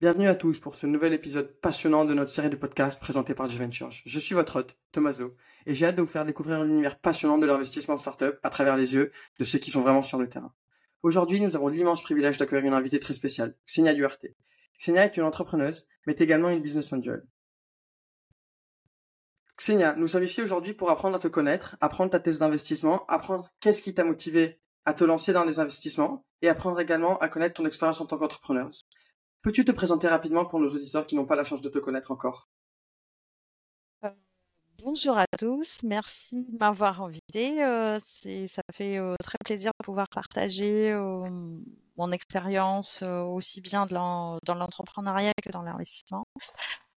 Bienvenue à tous pour ce nouvel épisode passionnant de notre série de podcasts présenté par G-Ventures. Je suis votre hôte, Thomaso, et j'ai hâte de vous faire découvrir l'univers passionnant de l'investissement en startup à travers les yeux de ceux qui sont vraiment sur le terrain. Aujourd'hui, nous avons l'immense privilège d'accueillir une invitée très spéciale, Xenia Duarte. Xenia est une entrepreneuse, mais également une business angel. Xenia, nous sommes ici aujourd'hui pour apprendre à te connaître, apprendre ta thèse d'investissement, apprendre qu'est-ce qui t'a motivé à te lancer dans les investissements et apprendre également à connaître ton expérience en tant qu'entrepreneuse. Peux-tu te présenter rapidement pour nos auditeurs qui n'ont pas la chance de te connaître encore? Euh, Bonjour à tous, merci de m'avoir invité. Euh, ça fait euh, très plaisir de pouvoir partager mon expérience aussi bien dans l'entrepreneuriat que dans l'investissement.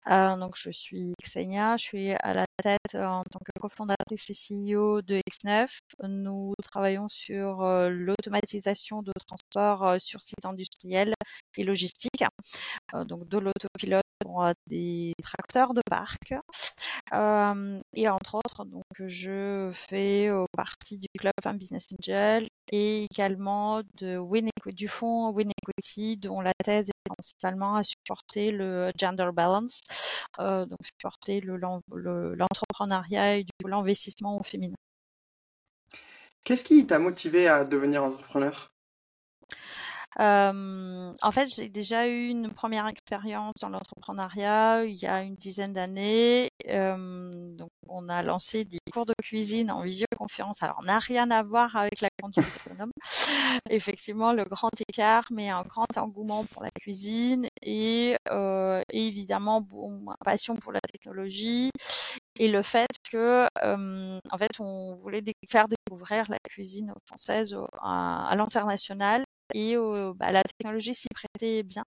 Donc je suis Xenia, je suis à la tête en tant que cofondatrice et CEO de X9. Nous travaillons sur l'automatisation de transport sur site industriel et logistique, donc de l'autopilote pour des tracteurs de parc. et entre autres, donc je fais partie du club Femme Business Angel et également du fonds Win Equity, dont la thèse est principalement à supporter le gender balance, donc supporter l'entrepreneuriat et l'investissement au féminin. Qu'est-ce qui t'a motivé à devenir entrepreneur? En fait, j'ai déjà eu une première expérience dans l'entrepreneuriat il y a une dizaine d'années. donc, on a lancé des cours de cuisine en visioconférence. Alors, n'a rien à voir avec la conduite autonome. Effectivement, le grand écart, mais un grand engouement pour la cuisine et, et évidemment, bon, passion pour la technologie et le fait que, en fait, on voulait faire découvrir la cuisine française à l'international et bah, la technologie s'y prêtait bien.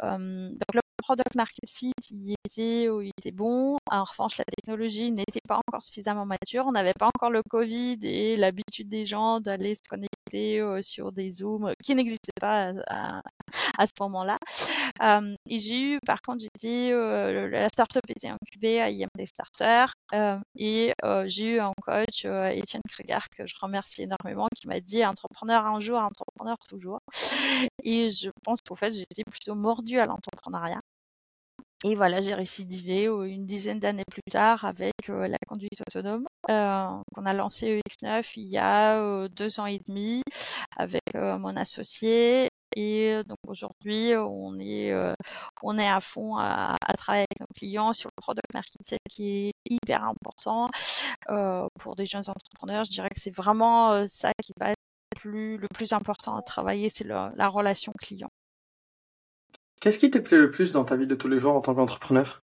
donc le product market fit, il était, il était bon. En revanche, la technologie n'était pas encore suffisamment mature. On n'avait pas encore le Covid et l'habitude des gens d'aller se connecter sur des Zooms qui n'existaient pas à, ce moment-là. Et j'ai eu, par contre, j'étais, la startup était incubée à IMD Starter et j'ai eu un coach, Étienne Kruger, que je remercie énormément, qui m'a dit entrepreneur un jour, entrepreneur toujours. Et je pense qu'en fait, j'étais plutôt mordue à l'entrepreneuriat. Et voilà, j'ai récidivé une dizaine d'années plus tard avec la conduite autonome qu'on a lancé EX9 il y a deux ans et demi avec mon associé. Et donc aujourd'hui, on est on est à fond à, travailler avec nos clients sur le product marketing qui est hyper important pour des jeunes entrepreneurs. Je dirais que c'est vraiment ça qui va être plus, le plus important à travailler, c'est la relation client. Qu'est-ce qui te plaît le plus dans ta vie de tous les jours en tant qu'entrepreneur?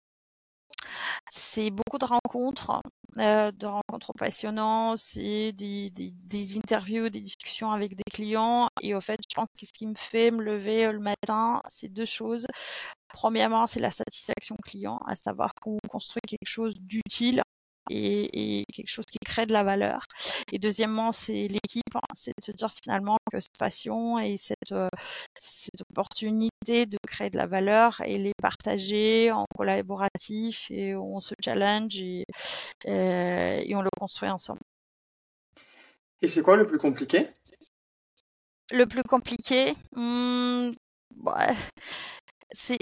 C'est beaucoup de rencontres, euh, de rencontres passionnantes, c'est des, des, interviews, des discussions avec des clients. Et au fait, je pense que ce qui me fait me lever euh, le matin, c'est deux choses. Premièrement, c'est la satisfaction client, à savoir qu'on construit quelque chose d'utile et, quelque chose qui crée de la valeur. Et deuxièmement, c'est l'équipe, hein. c'est de se dire finalement que cette passion et cette, euh, cette opportunité de créer de la valeur et les partager en collaboratif et on se challenge et, euh, et on le construit ensemble. Et c'est quoi le plus compliqué? Le plus compliqué, hmm, ouais c'est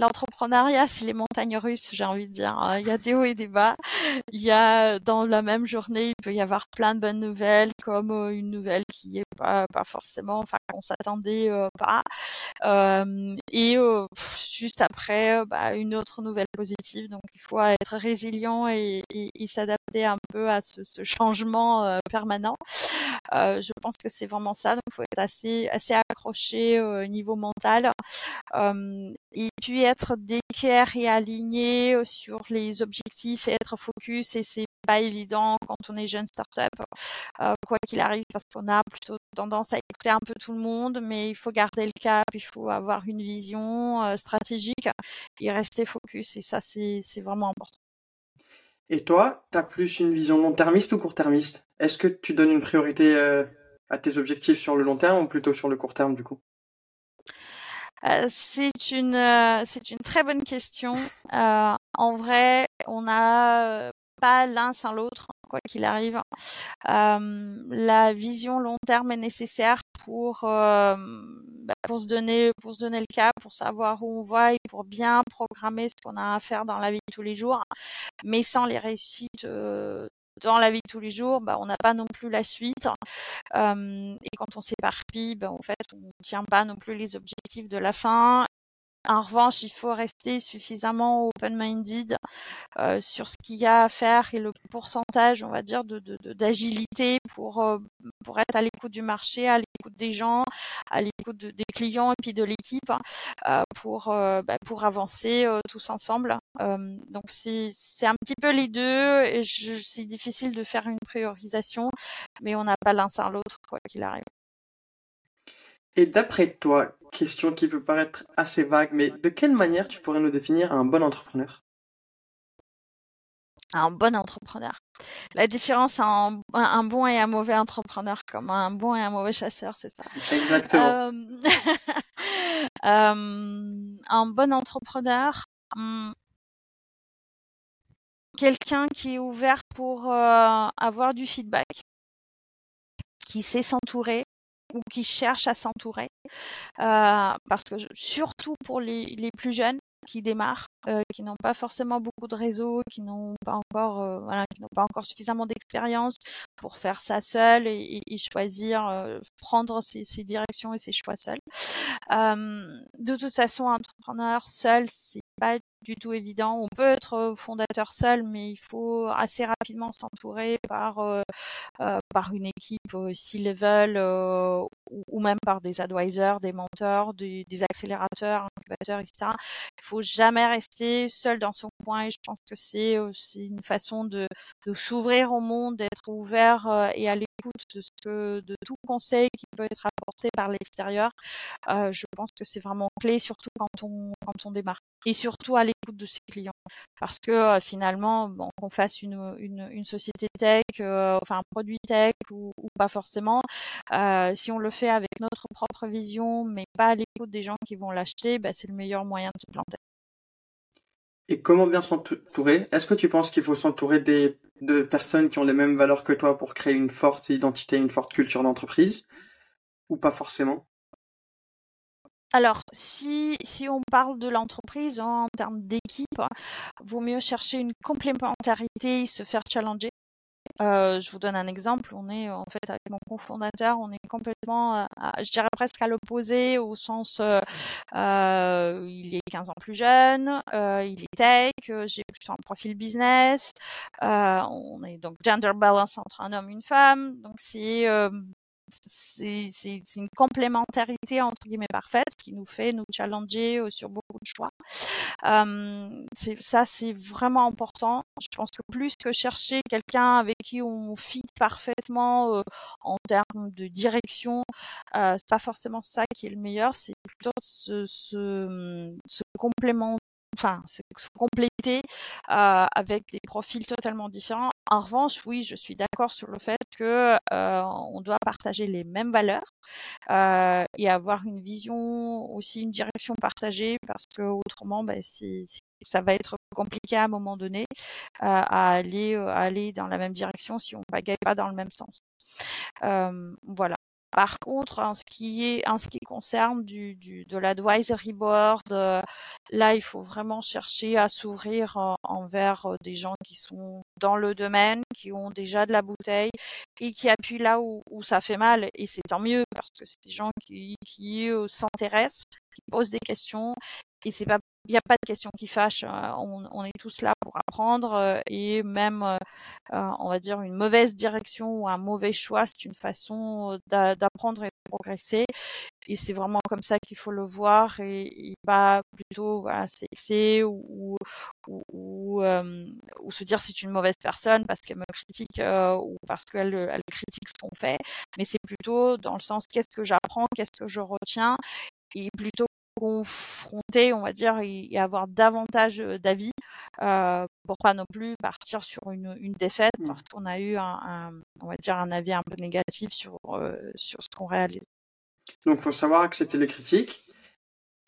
l'entrepreneuriat, c'est les montagnes russes, j'ai envie de dire. Hein. Il y a des hauts et des bas. Il y a dans la même journée, il peut y avoir plein de bonnes nouvelles, comme une nouvelle qui est pas pas forcément, enfin qu'on s'attendait pas. et juste après, bah, une autre nouvelle positive. Donc il faut être résilient et, et, s'adapter un peu à ce, ce changement permanent. Je pense que c'est vraiment ça. Donc il faut être assez assez accroché au niveau mental et puis être d'équerre et aligné sur les objectifs et être focus et c'est pas évident quand on est jeune startup, euh, quoi qu'il arrive, parce qu'on a plutôt tendance à écouter un peu tout le monde, mais il faut garder le cap, il faut avoir une vision stratégique et rester focus, et ça, c'est vraiment important. Et toi, tu as plus une vision long-termiste ou court-termiste? Est-ce que tu donnes une priorité à tes objectifs sur le long terme ou plutôt sur le court terme du coup? Euh, c'est une euh, c'est une très bonne question. Euh, en vrai, on n'a pas l'un sans l'autre, quoi qu'il arrive. la vision long terme est nécessaire pour bah, pour se donner pour se donner le cap, pour savoir où on va et pour bien programmer ce qu'on a à faire dans la vie de tous les jours. Mais sans les réussites dans la vie de tous les jours, bah, on n'a pas non plus la suite. et quand on s'éparpille, bah, en fait, on ne tient pas non plus les objectifs de la fin. En revanche, il faut rester suffisamment open-minded euh, sur ce qu'il y a à faire et le pourcentage, on va dire, d'agilité pour, euh, pour être à l'écoute du marché, à l'écoute des gens, à l'écoute des clients et puis de l'équipe euh, pour, bah, pour avancer tous ensemble. donc c'est, un petit peu les deux et c'est difficile de faire une priorisation, mais on n'a pas l'un sans l'autre quoi qu'il arrive. Et d'après toi, question qui peut paraître assez vague, mais de quelle manière tu pourrais nous définir un bon entrepreneur? Un bon entrepreneur. La différence entre un, bon et un mauvais entrepreneur, comme un bon et un mauvais chasseur, c'est ça. Exactement. Euh, euh, un bon entrepreneur, hmm, quelqu'un qui est ouvert pour euh, avoir du feedback, qui sait s'entourer, ou qui cherchent à s'entourer. Euh, parce que surtout pour les, les plus jeunes, qui démarrent, euh, qui n'ont pas forcément beaucoup de réseaux, qui n'ont pas encore, euh, voilà, qui n'ont pas encore suffisamment d'expérience pour faire ça seul et, et, choisir, euh, prendre ses, ses, directions et ses choix seuls. de toute façon, entrepreneur seul, c'est pas du tout évident. On peut être fondateur seul, mais il faut assez rapidement s'entourer par euh, euh, par une équipe C-level euh, ou, même par des advisors, des mentors, des, accélérateurs, incubateurs, etc. Il faut jamais rester seul dans son coin. Et je pense que c'est c'est une façon de s'ouvrir au monde, d'être ouvert et à l'écoute de tout conseil qui peut être apporté par l'extérieur. je pense que c'est vraiment clé, surtout quand on quand on démarre et surtout de ses clients. Parce que euh, finalement, bon, qu'on fasse une, une, société tech, euh, enfin un produit tech ou, ou pas forcément, euh, si on le fait avec notre propre vision, mais pas à l'écoute des gens qui vont l'acheter, bah, c'est le meilleur moyen de se planter. Et comment bien s'entourer? Est-ce que tu penses qu'il faut s'entourer des, de personnes qui ont les mêmes valeurs que toi pour créer une forte identité, une forte culture d'entreprise? Ou pas forcément? Alors, si, si on parle de l'entreprise hein, en termes d'équipe, vaut mieux chercher une complémentarité se faire challenger. Euh, je vous donne un exemple. On est en fait avec mon cofondateur, on est complètement, euh, je dirais presque à l'opposé au sens, euh, euh il est 15 ans plus jeune, euh, il est tech, j'ai plutôt un profil business. on est donc gender balance entre un homme et une femme. Donc c'est c'est une complémentarité entre guillemets parfaite qui nous fait nous challenger euh, sur beaucoup de choix. Ça, c'est vraiment important. Je pense que plus que chercher quelqu'un avec qui on fit parfaitement euh, en termes de direction, euh, c'est pas forcément ça qui est le meilleur. C'est plutôt ce complément enfin, se compléter euh, avec des profils totalement différents. En revanche, oui, je suis d'accord sur le fait que on doit partager les mêmes valeurs et avoir une vision aussi, une direction partagée, parce que autrement, ben, c'est, ça va être compliqué à un moment donné à aller aller dans la même direction si on ne bagaille pas dans le même sens. Voilà. Par contre, en ce qui est, en ce qui concerne du, du de l'advisory board, euh, là, il faut vraiment chercher à s'ouvrir euh, envers euh, des gens qui sont dans le domaine, qui ont déjà de la bouteille et qui appuient là où, où ça fait mal. Et c'est tant mieux parce que c'est des gens qui, qui s'intéressent, qui posent des questions et c'est pas il n'y a pas de questions qui fâchent. On, on, est tous là pour apprendre et même, euh, on va dire, une mauvaise direction ou un mauvais choix, c'est une façon d'apprendre et de progresser. Et c'est vraiment comme ça qu'il faut le voir et, pas plutôt se fixer ou, euh, se dire c'est une mauvaise personne parce qu'elle me critique euh, ou parce qu'elle elle critique ce qu'on fait. Mais c'est plutôt dans le sens qu'est-ce que j'apprends, qu'est-ce que je retiens et plutôt confronter, on va dire, et, avoir davantage d'avis euh, pour pas non plus partir sur une, une défaite mmh. parce qu'on a eu un, un, on va dire, un avis un peu négatif sur euh, sur ce qu'on réalise. Donc, faut savoir accepter les critiques.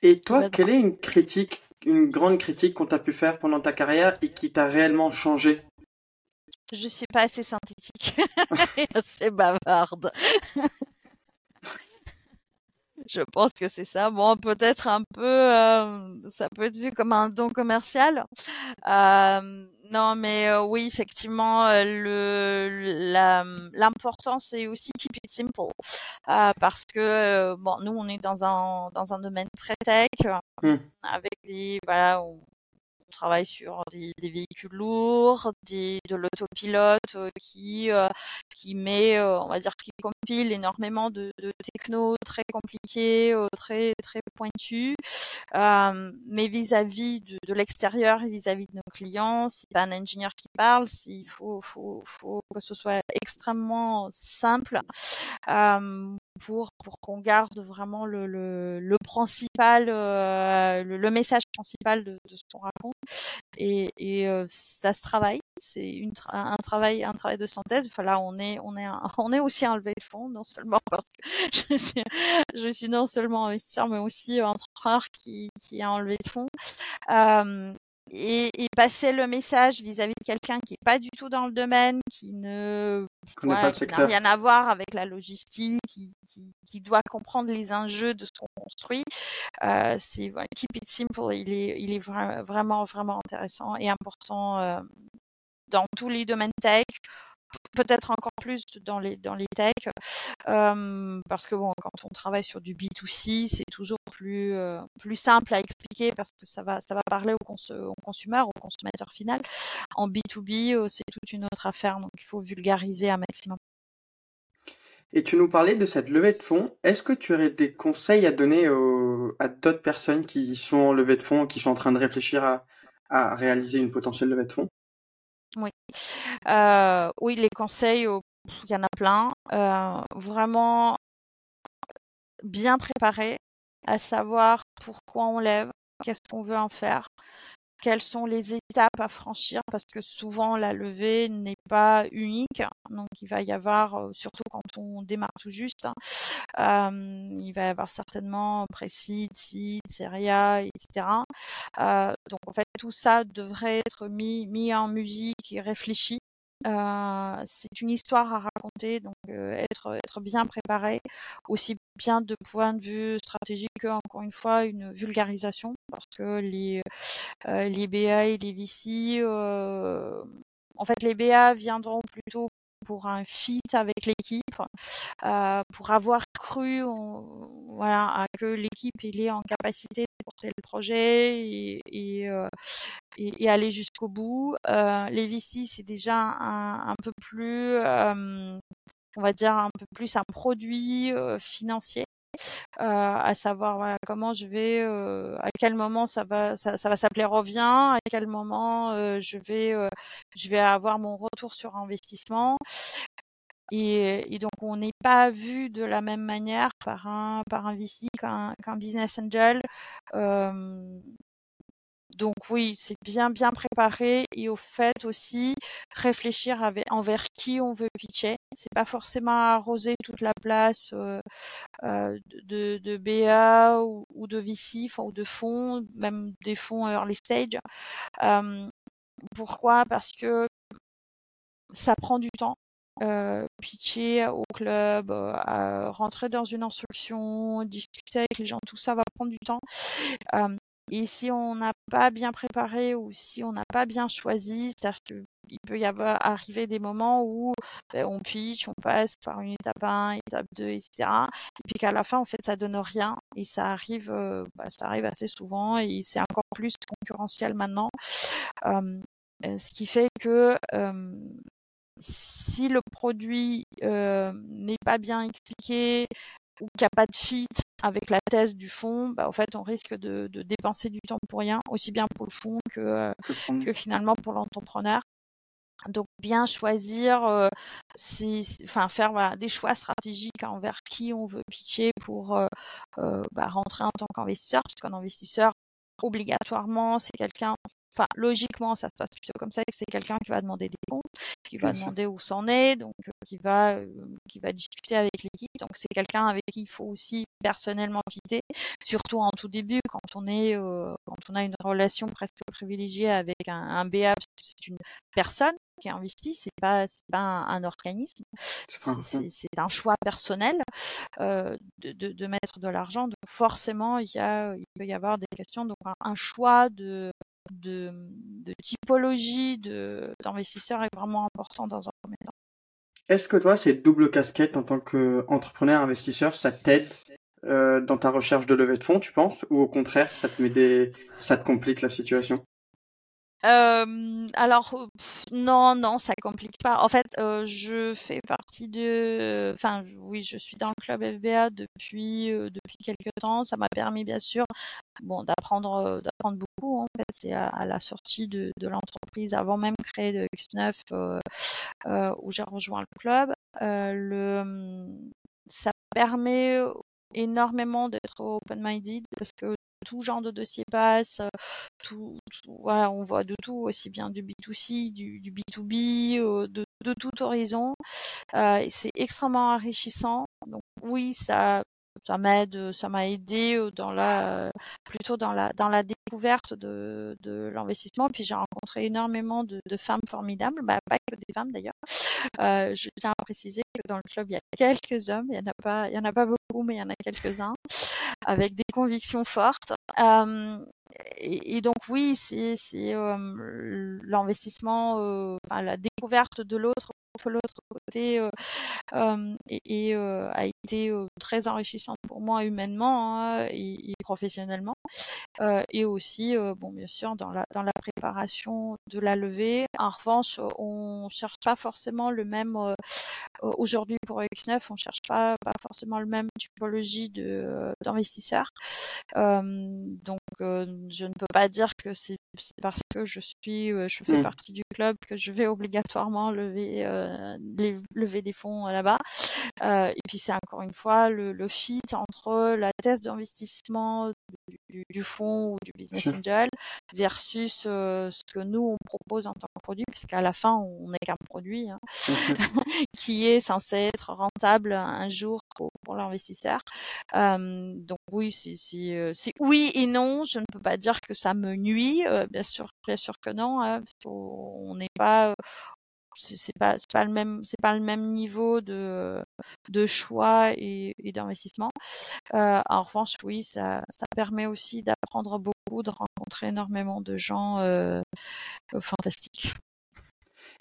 Et toi, quelle est une critique, une grande critique qu'on t'a pu faire pendant ta carrière et qui t'a réellement changé? Je suis pas assez synthétique et assez bavarde. je pense que c'est ça. Bon, peut-être un peu, euh, ça peut être vu comme un don commercial. Euh, non, mais euh, oui, effectivement, le l'important c'est aussi keep it simple, parce que bon, nous on est dans un dans un domaine très tech, mmh. avec des voilà, on travaille sur des, véhicules lourds, des, de l'autopilote euh, qui euh, qui met, euh, on va dire, qui compile énormément de, de techno très compliqués, très très pointus. mais vis-à-vis de, de l'extérieur et vis-à-vis de nos clients, c'est pas un ingénieur qui parle, il faut, faut, faut que ce soit extrêmement simple pour pour qu'on garde vraiment le, le, le principal, le, le, message principal de, de ce qu'on raconte et, et euh, ça se travaille. C'est une un travail, un travail de synthèse. Enfin là, on est, on est, on est aussi un levé de fonds, non seulement parce que je suis, je suis non seulement investisseur, mais aussi entrepreneur qui, qui a enlevé de fonds. Euh, et, et, passer le message vis-à-vis de quelqu'un qui est pas du tout dans le domaine, qui ne n'a rien à voir avec la logistique, qui, qui, qui, doit comprendre les enjeux de ce qu'on construit. Euh, c'est voilà, keep it simple. Il est, il est vraiment vraiment intéressant et important euh, dans tous les domaines tech peut-être encore plus dans les dans les tech euh, parce que bon quand on travaille sur du B2C c'est toujours plus euh, plus simple à expliquer parce que ça va ça va parler au, cons au consommateur au consommateur final en B2B euh, c'est toute une autre affaire donc il faut vulgariser un maximum et tu nous parlais de cette levée de fonds. Est-ce que tu aurais des conseils à donner aux, à d'autres personnes qui sont en levée de fonds, qui sont en train de réfléchir à, à réaliser une potentielle levée de fonds? Oui. Euh, oui, les conseils, il y en a plein. Euh, vraiment bien préparé, à savoir pourquoi on lève, qu'est-ce qu'on veut en faire, quelles sont les étapes à franchir parce que souvent la levée n'est pas unique. Donc il va y avoir, surtout quand on démarre tout juste, hein, il va y avoir certainement précide, site, Seria, etc. Donc en fait tout ça devrait être mis en musique et réfléchi c'est une histoire à raconter, donc être, bien préparé, aussi bien de point de vue stratégique que, encore une fois, une vulgarisation, parce que les, les BA et les VC, en fait, les BA viendront plutôt pour un fit avec l'équipe, pour avoir cru voilà, à que l'équipe est en capacité porter le projet et, et, euh, et aller jusqu'au bout. Euh, les VC, c'est déjà un, peu plus, euh, on va dire, un peu plus un produit euh, financier. À savoir voilà, comment je vais, à quel moment ça va, ça, va s'appeler revient, à quel moment je vais, je vais avoir mon retour sur investissement. Et, et, donc on n'est pas vu de la même manière par un par un VC qu'un qu'un business angel. Euh, donc oui, c'est bien bien préparé et au fait aussi réfléchir avec, envers qui on veut pitcher. C'est pas forcément arroser toute la place euh, de, de BA ou, ou de VC, ou de fonds, même des fonds early stage. Pourquoi? Parce que ça prend du temps. Euh, pitcher au club, euh, rentrer dans une instruction, discuter avec les gens, tout ça va prendre du temps. Euh, et si on n'a pas bien préparé ou si on n'a pas bien choisi, c'est-à-dire qu'il peut y avoir arriver des moments où ben, on pitch, on passe par une étape 1, étape 2, etc. Et puis qu'à la fin, en fait, ça donne rien. Et ça arrive, euh, bah, ça arrive assez souvent et c'est encore plus concurrentiel maintenant. Euh, ce qui fait que euh, si le produit euh, n'est pas bien expliqué ou qu'il n'y a pas de fit avec la thèse du fond, bah, en fait, on risque de, de, dépenser du temps pour rien, aussi bien pour le fond que, euh, que finalement pour l'entrepreneur. Donc bien choisir, euh, enfin faire voilà, des choix stratégiques envers qui on veut pitcher pour bah, rentrer en tant qu'investisseur, puisqu'un investisseur obligatoirement c'est quelqu'un enfin logiquement ça se passe plutôt comme ça c'est quelqu'un qui va demander des comptes qui va demander où c'en est donc euh, qui va euh, qui va discuter avec l'équipe donc c'est quelqu'un avec qui il faut aussi personnellement quitter surtout en tout début quand on est euh, quand on a une relation presque privilégiée avec un, un BA c'est une personne qui investit, c'est pas c'est pas un, organisme, c'est un choix personnel euh, de, de, de, mettre de l'argent. Donc forcément, il y a il peut y avoir des questions. Donc un, choix de de, de typologie de d'investisseurs est vraiment important dans un premier temps. Est-ce que toi, cette double casquette en tant qu'entrepreneur investisseur, ça t'aide euh, dans ta recherche de levée de fonds, tu penses, ou au contraire, ça te met des, ça te complique la situation? Euh, alors non, non, ça complique pas. En fait, euh, je fais partie de, enfin oui, je suis dans le club FBA depuis depuis quelques temps. Ça m'a permis bien sûr, bon, d'apprendre d'apprendre beaucoup. Fait, c'est à, la sortie de, l'entreprise, avant même créer de X9, où j'ai rejoint le club. le, ça permet énormément d'être open-minded parce que tout genre de dossier passe, on voit de tout, aussi bien du B2C, du, du B2B, de, tout horizon. Euh, c'est extrêmement enrichissant. Donc oui, ça ça m'aide, ça m'a aidé dans la, plutôt dans la, dans la découverte de, de l'investissement. Puis j'ai rencontré énormément de, femmes formidables, bah, pas que des femmes d'ailleurs. Euh, je tiens à préciser que dans le club il y a quelques hommes, il y en a pas, il y en a pas beaucoup, mais il y en a quelques-uns avec des convictions fortes. Euh, et, donc oui, c'est euh, l'investissement, euh, la découverte de l'autre l'autre côté euh, et, a été très enrichissante pour moi humainement hein, et, professionnellement et aussi bon bien sûr dans la dans la préparation de la levée en revanche on cherche pas forcément le même aujourd'hui pour X9 on cherche pas pas forcément le même typologie de d'investisseurs donc je ne peux pas dire que c'est parce que je suis je fais mmh. partie du club que je vais obligatoirement lever lever des fonds là-bas. Euh, et puis c'est encore une fois le, le, fit entre la thèse d'investissement du, du, fonds ou du business angel versus euh, ce que nous on propose en tant que produit, puisqu'à la fin on n'est qu'un produit hein, qui est censé être rentable un jour pour, pour l'investisseur. Euh, donc oui, c'est oui et non. Je ne peux pas dire que ça me nuit, bien sûr, bien sûr que non, hein, parce qu'on n'est pas c'est pas pas le même c'est pas le même niveau de de choix et, d'investissement. Euh, en revanche, oui, ça ça permet aussi d'apprendre beaucoup, de rencontrer énormément de gens euh, fantastiques.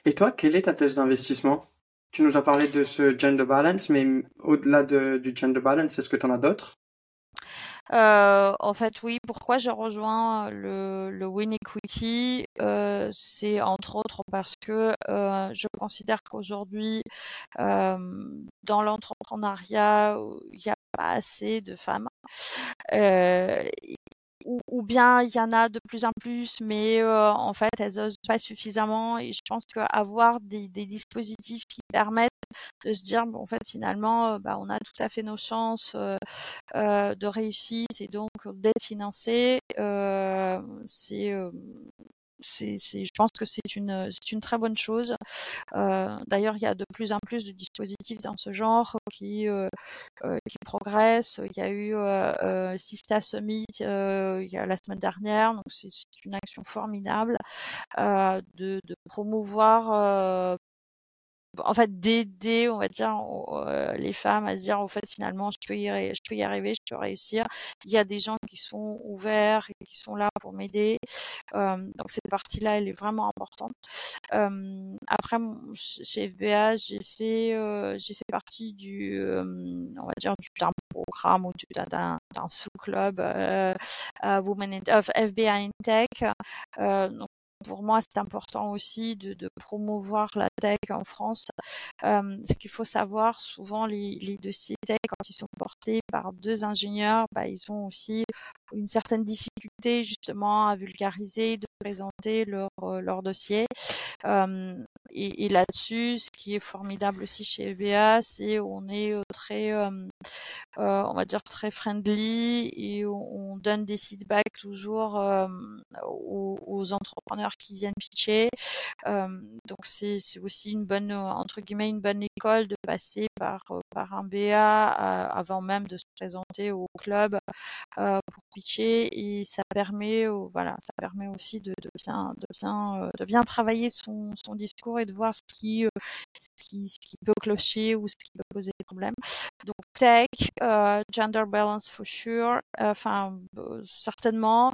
Et toi, quelle est ta thèse d'investissement? Tu nous as parlé de ce gender balance, mais au-delà de, du gender balance, est-ce que tu en as d'autres? Euh, en fait, oui. Pourquoi j'ai rejoint le, le Win Equity? Euh, C'est entre autres parce que euh, je considère qu'aujourd'hui, dans l'entrepreneuriat, il n'y a pas assez de femmes. Euh, ou, ou, bien il y en a de plus en plus, mais euh, en fait elles osent pas suffisamment. Et je pense qu'avoir des, des dispositifs qui permettent de se dire bon, en fait finalement bah, on a tout à fait nos chances euh, euh, de réussite et donc d'être financé euh, c'est je pense que c'est une, une très bonne chose. Euh, d'ailleurs, il y a de plus en plus de dispositifs dans ce genre qui, euh, euh, progressent. Il y a eu euh, Sista Summit la semaine dernière, donc c'est, une action formidable de promouvoir en fait d'aider on va dire euh, les femmes à se dire en fait finalement je peux y arriver je peux réussir. Il y a des gens qui sont ouverts et qui sont là pour m'aider. Euh, donc cette partie là elle est vraiment importante. Euh, après chez FBA j'ai fait j'ai fait partie du on va dire d'un programme ou d'un sous club Women of FBI in Tech. Donc pour moi, c'est important aussi de, promouvoir la tech en France. Euh, ce qu'il faut savoir, souvent les, les, dossiers tech, quand ils sont portés par deux ingénieurs, bah, ils ont aussi une certaine difficulté justement à vulgariser, de présenter leur, euh, leur dossier. Euh, et, et là-dessus, ce qui est formidable aussi chez EBA, c'est on est euh, très, euh, on va dire très friendly et on, on donne des feedbacks toujours aux, aux, entrepreneurs qui viennent pitcher. donc c'est aussi une bonne entre guillemets une bonne école de passer par, par un BA avant même de se présenter au club pour pitcher et ça permet, voilà, ça permet aussi de, bien, de bien, de bien travailler son, son discours et de voir ce qui, ce qui, ce qui peut clocher ou ce qui peut poser des problèmes. Donc tech, gender balance for sure, enfin certainement.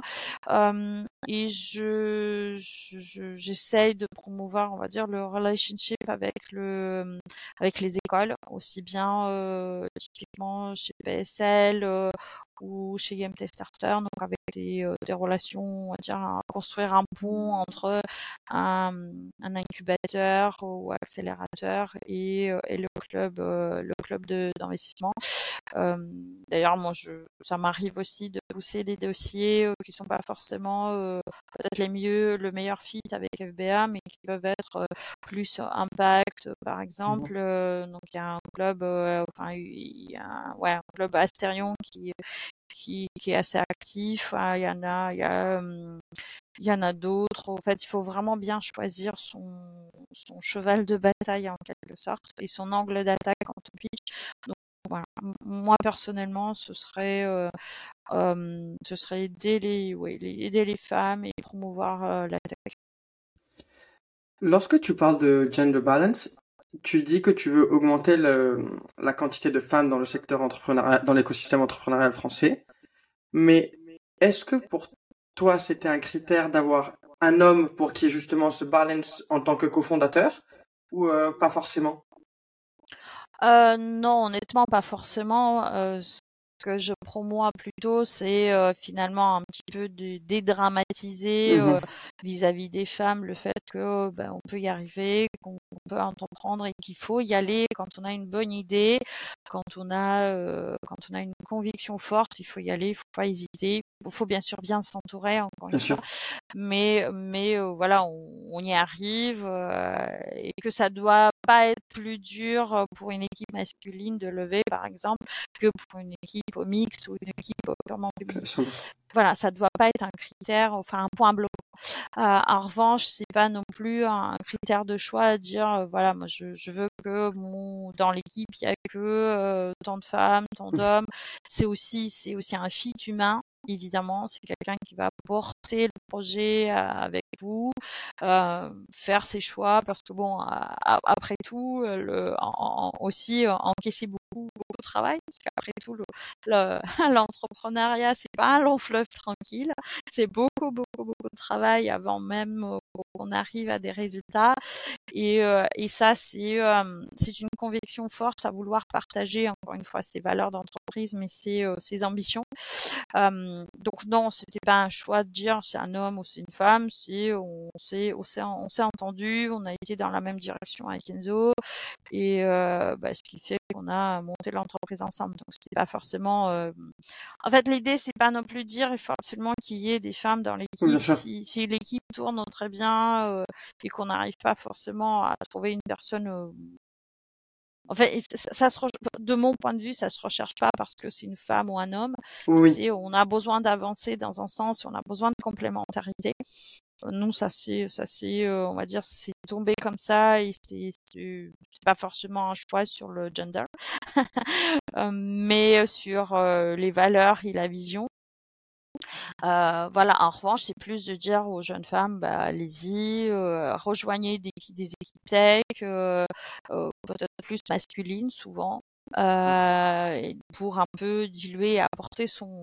et je, j'essaye de promouvoir, on va dire, le relationship avec le, avec les écoles, aussi bien euh, typiquement chez PSL euh, ou chez IMT Starter, donc avec des, euh, des relations, on va dire, à construire un pont entre un, un incubateur ou accélérateur et, et le club, le club d'investissement. D'ailleurs, moi, je, ça m'arrive aussi de pousser des dossiers qui sont pas forcément peut-être les mieux, le meilleur fit avec FBA, mais qui peuvent être plus impact, par mmh exemple. donc, il y a un club, enfin, il y a un, ouais, un club Astérion qui, qui, qui, est assez actif. Il y en a, il y y en a d'autres. En fait, il faut vraiment bien choisir son, cheval de bataille en quelque sorte et son angle d'attaque quand on pitch. Moi personnellement, ce serait, euh, ce serait aider les, aider les femmes et promouvoir euh, la tech. Lorsque tu parles de gender balance, tu dis que tu veux augmenter la quantité de femmes dans le secteur entrepreneurial, dans l'écosystème entrepreneurial français. Mais est-ce que pour toi, c'était un critère d'avoir un homme pour qui justement se balance en tant que cofondateur ou euh, pas forcément? Euh, non, honnêtement, pas forcément. Euh, que je promouvois plutôt, c'est euh, finalement un petit peu de dédramatiser mmh vis-à-vis des femmes le fait que ben, on peut y arriver, qu'on peut entreprendre et qu'il faut y aller quand on a une bonne idée, quand on a quand on a une conviction forte, il faut y aller, il faut pas hésiter. Il faut bien sûr bien s'entourer encore une fois, mais mais voilà, on, y arrive et que ça doit pas être plus dur pour une équipe masculine de lever, par exemple, que pour une équipe mixte ou une équipe purement féminine. Voilà, ça doit pas être un critère, enfin un point bloquant. Euh, en revanche, c'est pas non plus un critère de choix à dire, voilà, moi je, je veux que mon, dans l'équipe il y a que tant de femmes, tant mmh. d'hommes. C'est aussi, c'est aussi un fit humain évidemment, c'est quelqu'un qui va porter le projet avec vous, euh, faire ses choix, parce que bon, après tout, le, aussi encaisser beaucoup, travail, parce qu'après tout, l'entrepreneuriat, c'est pas un long fleuve tranquille, c'est beaucoup, beaucoup, beaucoup de travail avant même qu'on arrive à des résultats. Et, et ça, c'est c'est une conviction forte à vouloir partager, encore une fois, ses valeurs d'entreprise, mais ses, ses ambitions. donc non, c'était pas un choix de dire c'est un homme ou c'est une femme, c'est on s'est on s'est on s'est entendu, on a été dans la même direction avec Enzo et bah, ce qui fait qu'on a monté l'entreprise ensemble. Donc c'est pas forcément. En fait, l'idée c'est pas non plus dire il faut absolument qu'il y ait des femmes dans l'équipe. Si, si l'équipe tourne très bien et qu'on n'arrive pas forcément à trouver une personne en fait, ça, se de mon point de vue, ça se recherche pas parce que c'est une femme ou un homme. Oui. On a besoin d'avancer dans un sens, on a besoin de complémentarité. Nous, ça c'est, ça c'est, euh, on va dire, c'est tombé comme ça et c'est, pas forcément un choix sur le gender, mais sur euh, les valeurs et la vision. Euh, voilà, en revanche, c'est plus de dire aux jeunes femmes, bah, allez-y, euh, rejoignez des, des équipes tech, euh, peut-être plus masculines souvent, euh, pour un peu diluer et apporter son,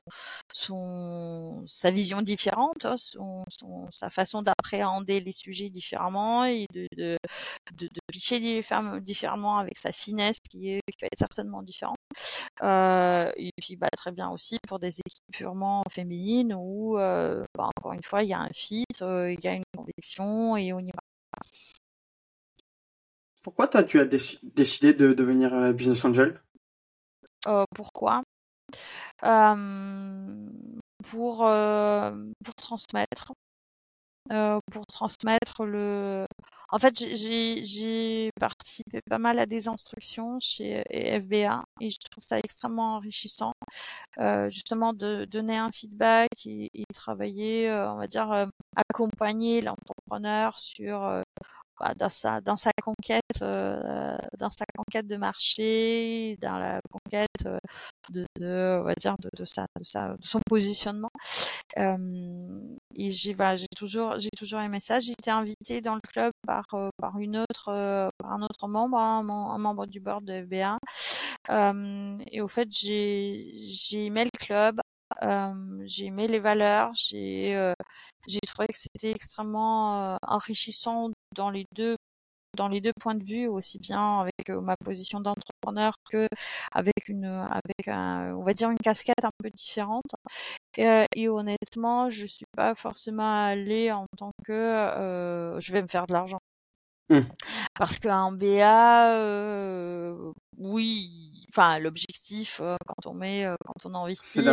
son, sa vision différente, hein, son, son, sa façon d'appréhender les sujets différemment et de, de, pitcher différemment avec sa finesse qui, est, qui va être certainement différente. Euh, et puis bah, très bien aussi pour des équipes purement féminines où, euh, bah, encore une fois, il y a un fit, euh, il y a une conviction et on y va. Pourquoi tu as décidé de devenir euh, business angel? Euh, Pourquoi? Euh, pour, pour transmettre. pour transmettre le. En fait, j'ai participé pas mal à des instructions chez FBA et je trouve ça extrêmement enrichissant, justement de donner un feedback et, et travailler, on va dire, accompagner l'entrepreneur sur bah, dans sa dans sa conquête, dans sa conquête de marché, dans la conquête de, on va dire, de, de, de, sa, de son positionnement. et j'ai, toujours, j'ai toujours aimé ça. J'ai été invitée dans le club par, une autre, un autre membre, hein, un, membre du board de FBA. et au fait, j'ai, aimé le club j'ai aimé les valeurs, j'ai trouvé que c'était extrêmement enrichissant dans les deux dans les deux points de vue, aussi bien avec ma position d'entrepreneur que avec une avec un, on va dire une casquette un peu différente. Et, et honnêtement, je suis pas forcément allée en tant que je vais me faire de l'argent. Mmh. Parce qu'un BA, euh, oui, enfin l'objectif quand on met, quand on investit,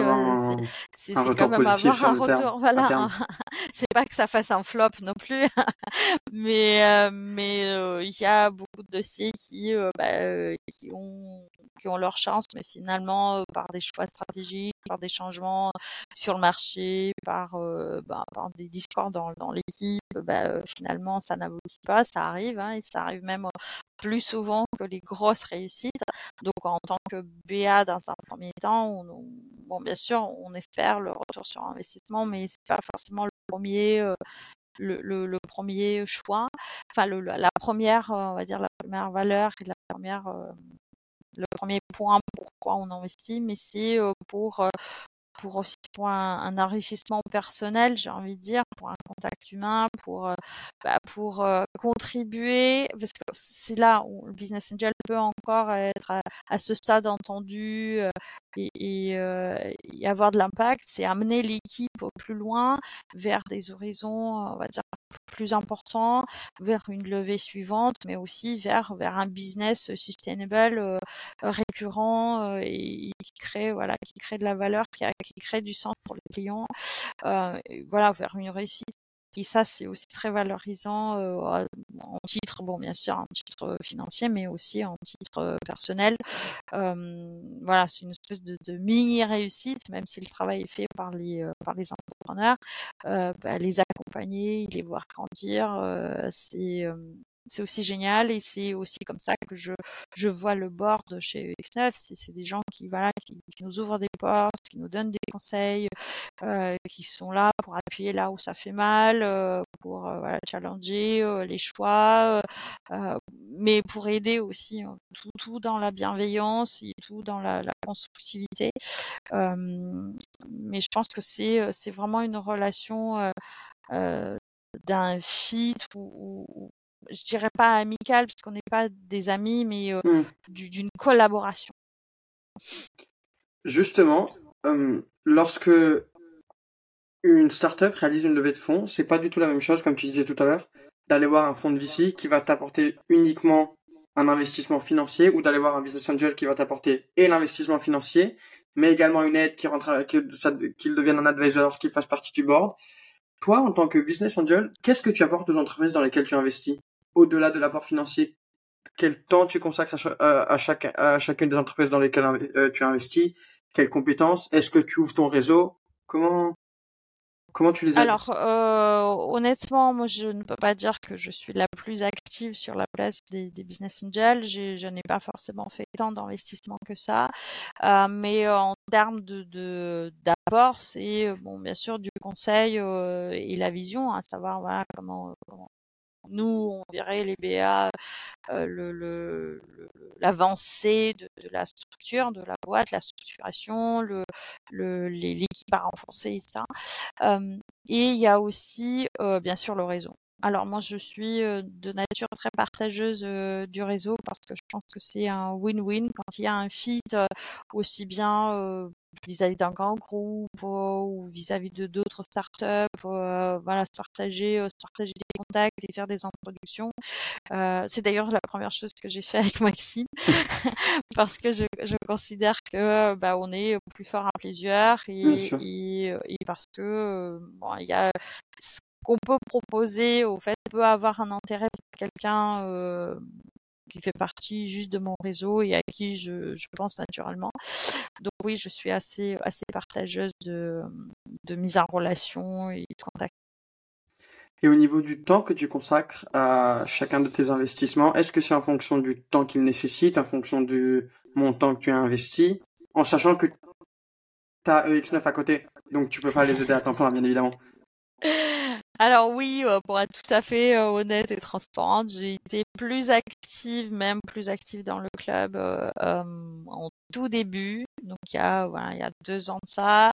c'est quand même avoir un retour. Voilà, c'est pas que ça fasse un flop non plus, mais mais il y a beaucoup de dossiers qui bah, qui ont qui ont leur chance, mais finalement par des choix stratégiques, par des changements sur le marché, par bah, par des discords dans dans l'équipe, bah, finalement ça n'aboutit pas, ça arrive, hein, et ça arrive même plus souvent que les grosses réussites. Donc en tant que BA dans un premier temps, on, bon bien sûr on espère le retour sur investissement, mais c'est pas forcément le premier euh, le, premier choix. Enfin la première on va dire la première valeur et la première euh, le premier point pourquoi on investit, mais c'est euh, pour pour aussi pour un, enrichissement personnel, j'ai envie de dire, pour un contact humain, pour bah, pour contribuer, parce que c'est là où le business angel peut encore être à, ce stade entendu et, et, avoir de l'impact, c'est amener l'équipe au plus loin vers des horizons, on va dire plus importants, vers une levée suivante, mais aussi vers vers un business sustainable récurrent et, qui crée voilà qui crée de la valeur, qui, qui crée du sens pour les clients, voilà vers une réussite et ça, c'est aussi très valorisant euh, en titre, bon, bien sûr, en titre financier, mais aussi en titre personnel. Euh, voilà, c'est une espèce de, de, mini réussite, même si le travail est fait par les par les entrepreneurs. Bah, les accompagner, les voir grandir, c'est c'est aussi génial et c'est aussi comme ça que je, je vois le board chez X9. C'est des gens qui, voilà, qui, nous ouvrent des portes, qui nous donnent des conseils, euh, qui sont là pour appuyer là où ça fait mal, euh, pour euh, voilà, challenger euh, les choix, euh, mais pour aider aussi hein, tout, tout, dans la bienveillance et tout dans la, la constructivité. mais je pense que c'est vraiment une relation d'un fit où, je dirais pas amical puisqu'on n'est pas des amis, mais mmh. d'une collaboration. Justement, lorsque une startup réalise une levée de fonds, c'est pas du tout la même chose, comme tu disais tout à l'heure, d'aller voir un fonds de VC qui va t'apporter uniquement un investissement financier ou d'aller voir un business angel qui va t'apporter et l'investissement financier, mais également une aide qui rentre, qu'il devienne un advisor, qu'il fasse partie du board. Toi, en tant que business angel, qu'est-ce que tu apportes aux entreprises dans lesquelles tu investis? Au-delà de l'apport financier, quel temps tu consacres à, chacune des entreprises dans lesquelles euh, tu investis, quelles compétences, est-ce que tu ouvres ton réseau, comment comment tu les aides? Alors euh, honnêtement, moi je ne peux pas dire que je suis la plus active sur la place des, business angels. Je n'ai pas forcément fait tant d'investissement que ça, euh, mais en termes de d'apport, c'est bon bien sûr du conseil et la vision, à savoir voilà comment nous, on verrait les BA, l'avancée de, la structure, de la boîte, la structuration, le, l'équipe à renforcer, ça. et il y a aussi, bien sûr, le réseau. Alors moi, je suis de nature très partageuse du réseau parce que je pense que c'est un win-win quand il y a un fit aussi bien vis-à-vis d'un grand groupe ou vis-à-vis de d'autres startups, voilà, se partager, se partager des contacts et faire des introductions. c'est d'ailleurs la première chose que j'ai fait avec Maxime parce que je, je considère que bah, on est plus fort à plusieurs et, et, et, parce que bon, il y a qu'on peut proposer au fait peut avoir un intérêt pour quelqu'un euh, qui fait partie juste de mon réseau et à qui je, je, pense naturellement. Donc oui, je suis assez assez partageuse de, de mise en relation et de contact. Et au niveau du temps que tu consacres à chacun de tes investissements, est-ce que c'est en fonction du temps qu'ils nécessitent, en fonction du montant que tu as investi, en sachant que tu as EX9 à côté, donc tu peux pas les aider à temps plein, bien évidemment? Alors oui, euh, pour être tout à fait euh, honnête et transparente, j'ai été plus active, même plus active dans le club euh, en tout début. Donc il y a voilà, il y a deux ans de ça.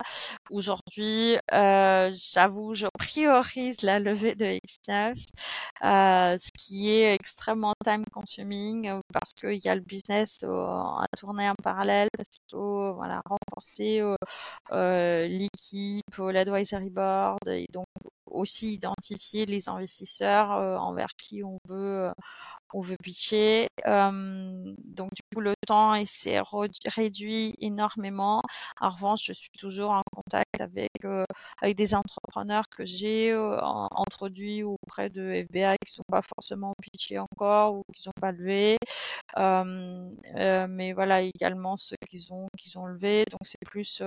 Aujourd'hui, j'avoue, je priorise la levée de X9, ce qui est extrêmement time consuming parce qu'il y a le business à tourner en parallèle, parce qu'il faut voilà renforcer l'équipe, l'advisory board et donc aussi identifier les investisseurs envers qui on veut on veut pitcher. donc du coup le temps s'est réduit énormément. En revanche, je suis toujours en contact avec avec des entrepreneurs que j'ai introduits auprès de FBA qui sont pas forcément pitchés encore ou qui sont pas levés. mais voilà également ceux qui ont qui ont levé. Donc c'est plus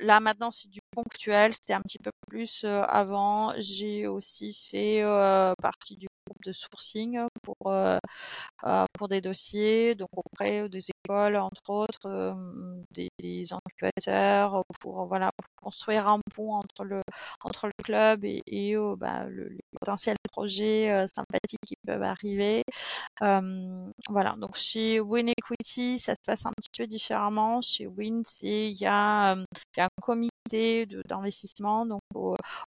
là maintenant c'est du ponctuel, c'était un petit peu plus avant. J'ai aussi fait partie du de sourcing pour pour des dossiers, donc auprès des écoles entre autres, des, des, incubateurs pour voilà construire un pont entre le entre le club et, le, les potentiels projets sympathiques qui peuvent arriver. voilà donc chez Win Equity ça se passe un petit peu différemment. Chez Win c'est il y y a un comité d'investissement. Donc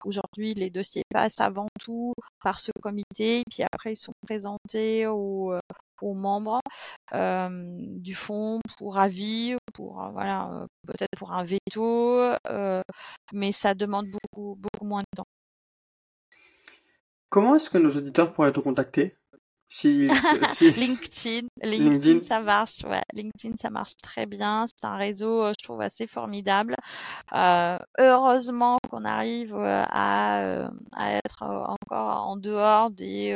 aujourd'hui, les dossiers passent avant tout par ce comité, puis après ils sont présentés aux, euh, aux membres du fonds pour avis, pour euh, voilà, euh, peut-être pour un veto, mais ça demande beaucoup beaucoup moins de temps. Comment est-ce que nos auditeurs pourraient te contacter? Si, LinkedIn, LinkedIn, ça marche, ouais. LinkedIn, ça marche très bien. C'est un réseau, euh, je trouve, assez formidable. Euh, heureusement qu'on arrive euh, à, à être encore en dehors des,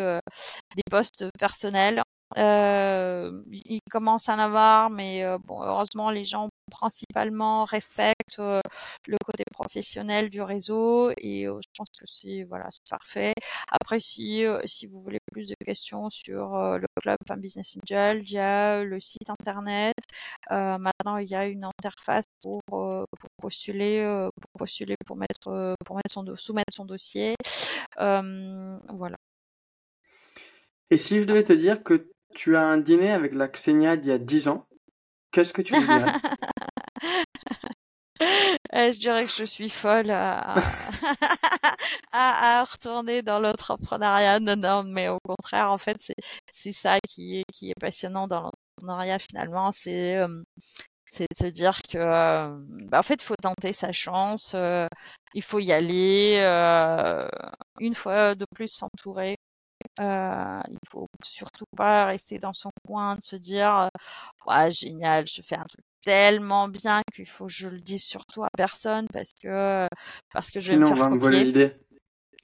des postes personnels. Euh, il commence à en avoir, mais bon, heureusement, les gens principalement respectent le côté professionnel du réseau et je pense que c'est voilà, parfait. Après, si si vous voulez plus de questions sur le club Fan Business Angel, il y a le site internet. maintenant, il y a une interface pour, pour postuler, pour postuler pour mettre pour mettre son soumettre son dossier. voilà. Et si je devais te dire que tu as un dîner avec la Xenia d'il y a 10 ans, qu'est-ce que tu me dirais? Eh, je dirais que je suis folle à, retourner dans l'entrepreneuriat. Non, non, mais au contraire, en fait, c'est ça qui est, passionnant dans l'entrepreneuriat finalement. C'est de se dire que bah, en fait il faut tenter sa chance il faut y aller une fois de plus s'entourer euh, il faut surtout pas rester dans son coin, de se dire ouais, génial, je fais un truc tellement bien qu'il faut que je le dise surtout à personne parce que parce que je vais me faire on va me voler l'idée.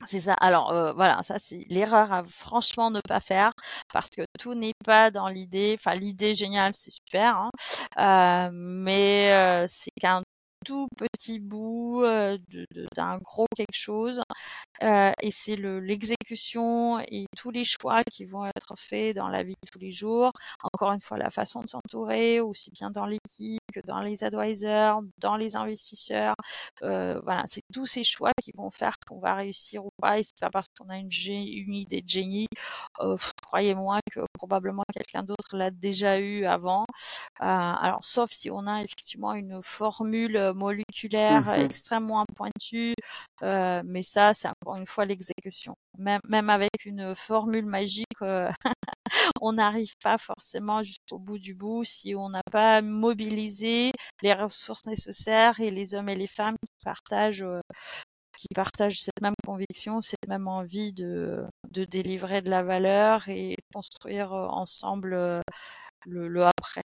C'est ça. Alors euh, voilà, ça c'est l'erreur à franchement ne pas faire parce que tout n'est pas dans l'idée. Enfin, l'idée géniale, c'est super, hein, euh, mais euh, c'est qu'un tout petit bout d'un gros quelque chose et c'est l'exécution et tous les choix qui vont être faits dans la vie de tous les jours. Encore une fois, la façon de s'entourer, aussi bien dans l'équipe dans les advisors, dans les investisseurs. voilà, c'est tous ces choix qui vont faire qu'on va réussir ou pas. Et c'est pas parce qu'on a une, une, idée de génie, croyez-moi que probablement quelqu'un d'autre l'a déjà eu avant. alors, sauf si on a effectivement une formule moléculaire mmh extrêmement pointue, mais ça, c'est encore une fois l'exécution. Même, même avec une formule magique, on n'arrive pas forcément jusqu'au bout du bout si on n'a pas mobilisé les ressources nécessaires et les hommes et les femmes qui partagent qui partagent cette même conviction, cette même envie de, de délivrer de la valeur et construire ensemble le, le après.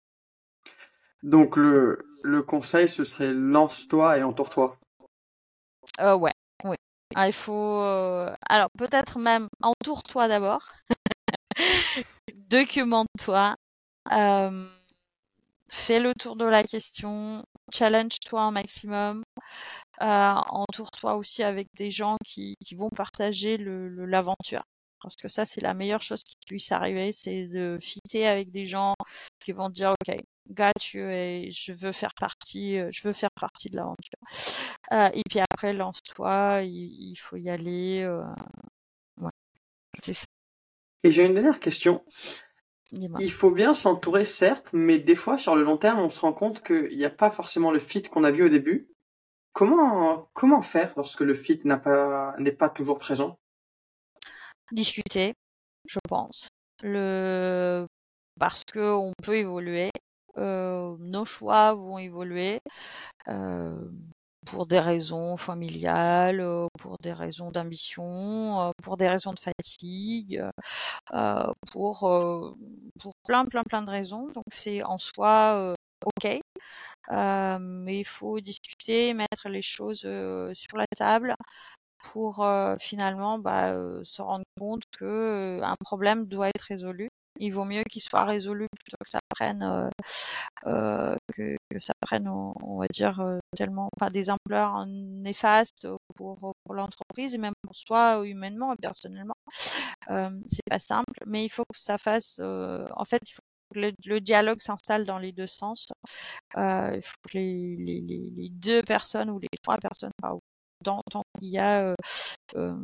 Donc le, le conseil, ce serait lance-toi et entoure-toi. Euh, ouais, oui. Ah, il faut. Euh, alors peut-être même entoure-toi d'abord. Documente-toi. Euh, fais le tour de la question. Challenge-toi un maximum. entoure-toi aussi avec des gens qui, vont partager l'aventure. Parce que ça, c'est la meilleure chose qui puisse arriver, c'est de fitter avec des gens qui vont dire, OK, got et je veux faire partie, je veux faire partie de l'aventure. et puis après, lance-toi, il, faut y aller. c'est ça. Et j'ai une dernière question. Il faut bien s'entourer, certes, mais des fois, sur le long terme, on se rend compte qu'il n'y a pas forcément le fit qu'on a vu au début. Comment, comment faire lorsque le fit n'est pas, pas toujours présent? Discuter, je pense. Le... Parce qu'on peut évoluer. Euh, nos choix vont évoluer. Euh, pour des raisons familiales, euh, pour des raisons d'ambition, pour des raisons de fatigue, pour, pour plein, plein, plein de raisons. Donc c'est en soi OK, mais il faut discuter, mettre les choses sur la table pour finalement bah, se rendre compte que un problème doit être résolu. Il vaut mieux qu'il soit résolu plutôt que ça prenne que, ça prenne, on, va dire, tellement, enfin, des ampleurs néfastes pour, l'entreprise et même pour soi humainement et personnellement. c'est pas simple, mais il faut que ça fasse, en fait, il faut le, le, dialogue s'installe dans les deux sens. Euh, il faut que les, deux personnes ou les trois personnes, enfin, tant, tant qu'il y a, euh, euh,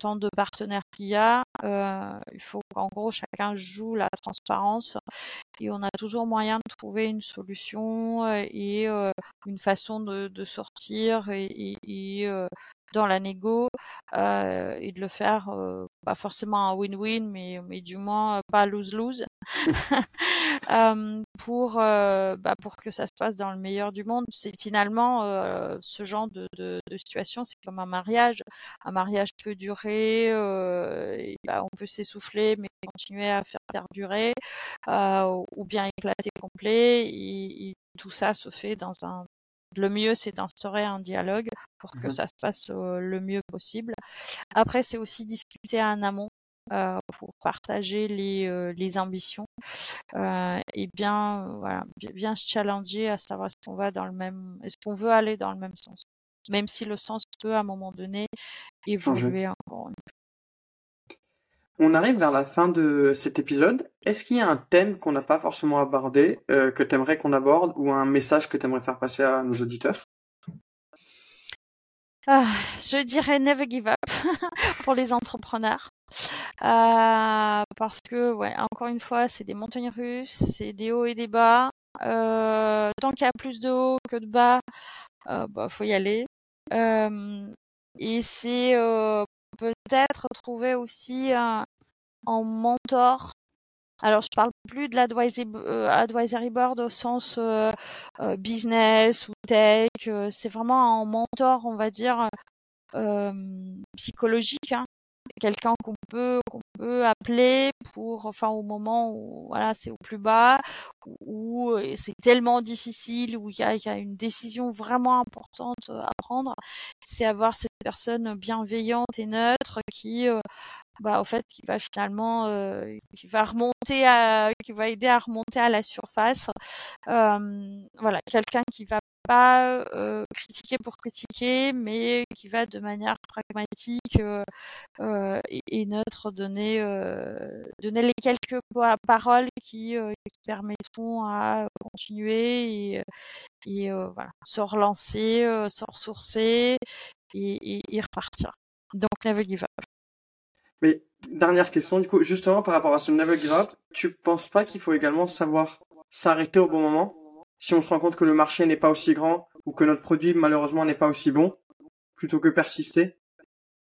tant, de partenaires qu'il y a, euh, il faut qu'en gros chacun joue la transparence et on a toujours moyen de trouver une solution et une façon de, de sortir et, et, et dans la négo euh, et de le faire euh, pas forcément un win-win mais, mais du moins pas lose-lose euh, pour bah, pour que ça se passe dans le meilleur du monde. C'est finalement ce genre de, de, de situation c'est comme un mariage. Un mariage peut durer et, bah, on peut s'essouffler mais continuer à faire perdurer ou bien éclater complet. Et, et tout ça se fait dans un le mieux, c'est d'instaurer un dialogue pour que mmh ça se passe le mieux possible. Après, c'est aussi discuter en amont. euh, pour partager les, les ambitions et bien, voilà, bien se challenger à savoir est-ce qu'on va dans le même, est-ce qu'on veut aller dans le même sens, même si le sens peut à un moment donné évoluer encore une fois. On arrive vers la fin de cet épisode. Est-ce qu'il y a un thème qu'on n'a pas forcément abordé, euh, que tu aimerais qu'on aborde, ou un message que tu aimerais faire passer à nos auditeurs? Ah, Je dirais never give up pour les entrepreneurs. Euh, parce que, ouais, encore une fois, c'est des montagnes russes, c'est des hauts et des bas. Euh, tant qu'il y a plus de hauts que de bas, bah, faut y aller. et c'est peut-être trouver aussi un, mentor. Alors, je parle plus de l'advisory board au sens business ou tech. c'est vraiment un mentor, on va dire, psychologique. Hein quelqu'un qu'on peut appeler pour enfin au moment où voilà c'est au plus bas où, c'est tellement difficile où il y a, une décision vraiment importante à prendre c'est avoir cette personne bienveillante et neutre qui bah, au fait, qui va finalement, euh, qui va remonter à, qui va aider à remonter à la surface. Euh, voilà, quelqu'un qui va pas euh, critiquer pour critiquer, mais qui va de manière pragmatique euh, et, neutre donner, donner les quelques paroles qui, qui, permettront à continuer et, se relancer, se ressourcer et, et, repartir. Donc, never give up. Mais dernière question, du coup, justement par rapport à ce never give up, tu penses pas qu'il faut également savoir s'arrêter au bon moment? Si on se rend compte que le marché n'est pas aussi grand ou que notre produit malheureusement n'est pas aussi bon, plutôt que persister?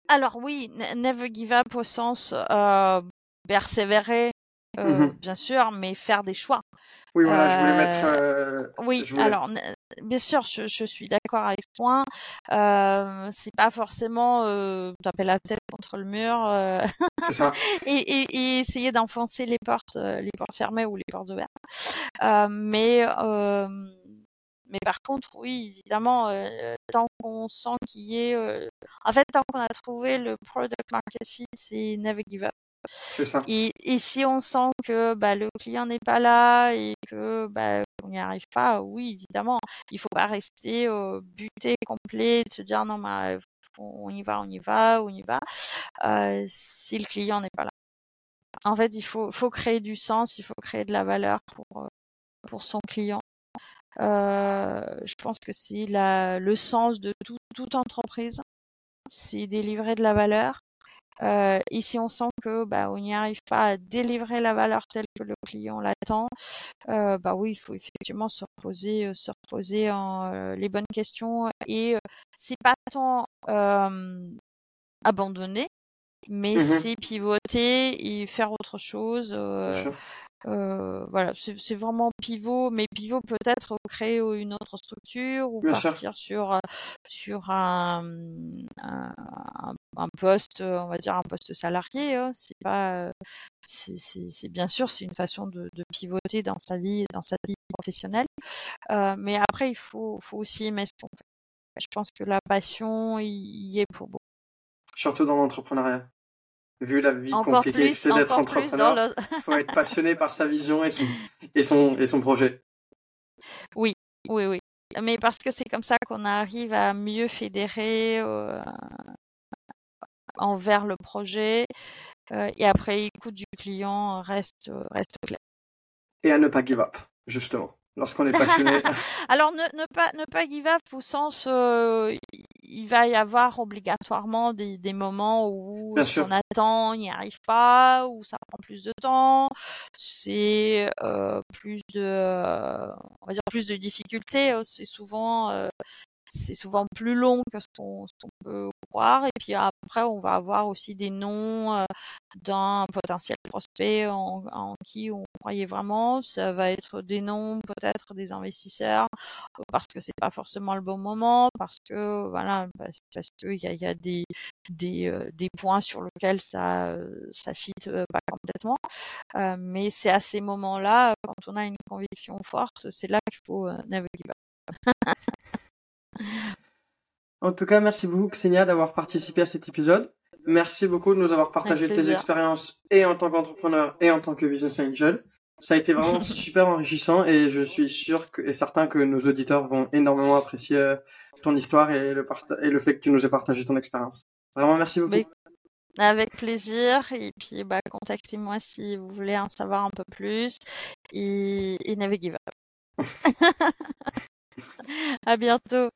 Alors oui, never give up au sens euh, persévérer, euh, mmh bien sûr, mais faire des choix. Oui, voilà, je voulais mettre. Euh, oui, alors bien sûr, je, je suis d'accord avec point. Euh, c'est pas forcément euh, taper la tête contre le mur euh, ça. et, et, et, essayer d'enfoncer les portes, euh, les portes fermées ou les portes ouvertes. Euh, mais mais par contre, oui, évidemment, tant qu'on sent qu'il y est, en fait, tant qu'on a trouvé le product market fit, c'est never give up. C'est ça. Et, et, si on sent que bah, le client n'est pas là et que bah, on n'y arrive pas, oui, évidemment, il faut pas rester euh, buté complet, de se dire non, mais on y va, on y va, on y va, euh, si le client n'est pas là. En fait, il faut, faut créer du sens, il faut créer de la valeur pour, pour son client. Euh, je pense que c'est le sens de tout, toute entreprise, c'est délivrer de la valeur. Euh, et si on sent que bah, on n'y arrive pas à délivrer la valeur telle que le client l'attend, euh, bah oui, il faut effectivement se reposer, euh, se reposer en euh, les bonnes questions et euh, c'est pas tant abandonner, mais mmh c'est pivoter et faire autre chose. Euh, voilà, c'est vraiment pivot, mais pivot peut-être créer une autre structure ou partir sur sur un, un, un, poste, on va dire un poste salarié. Hein. C'est pas, c'est bien sûr c'est une façon de, de, pivoter dans sa vie dans sa vie professionnelle, euh, mais après il faut faut aussi aimer ce qu'on fait. Je pense que la passion y est pour beaucoup. Surtout dans l'entrepreneuriat vu la vie compliquée que c'est d'être entrepreneur, il faut être passionné par sa vision et son, et son, et son projet. Oui, oui, oui. Mais parce que c'est comme ça qu'on arrive à mieux fédérer euh, envers le projet euh, et après l'écoute du client reste, reste clair. Et à ne pas give up, justement lorsqu'on est passionné. Alors ne, ne, pas ne pas give up au sens euh, il va y avoir obligatoirement des, des moments où on attend, il n'y arrive pas, où ça prend plus de temps, c'est euh, plus de on va dire plus de difficultés, euh, c'est souvent euh, c'est souvent plus long que ce qu'on peut croire. Et puis après, on va avoir aussi des noms euh, d'un potentiel prospect en, qui on croyait vraiment. Ça va être des noms peut-être des investisseurs parce que c'est pas forcément le bon moment, parce que voilà, parce qu'il y a, y a des euh, des points sur lesquels ça ça fit euh, pas complètement. Euh, mais c'est à ces moments-là, quand on a une conviction forte, c'est là qu'il faut naviguer. En tout cas, merci beaucoup Xenia d'avoir participé à cet épisode. Merci beaucoup de nous avoir partagé tes expériences et en tant qu'entrepreneur et en tant que business angel. Ça a été vraiment super enrichissant et je suis sûr que, et certain que nos auditeurs vont énormément apprécier euh, ton histoire et le, et le fait que tu nous aies partagé ton expérience. Vraiment, merci beaucoup. Avec plaisir. Et puis, bah, contactez-moi si vous voulez en savoir un peu plus. Et, et never give up. à bientôt.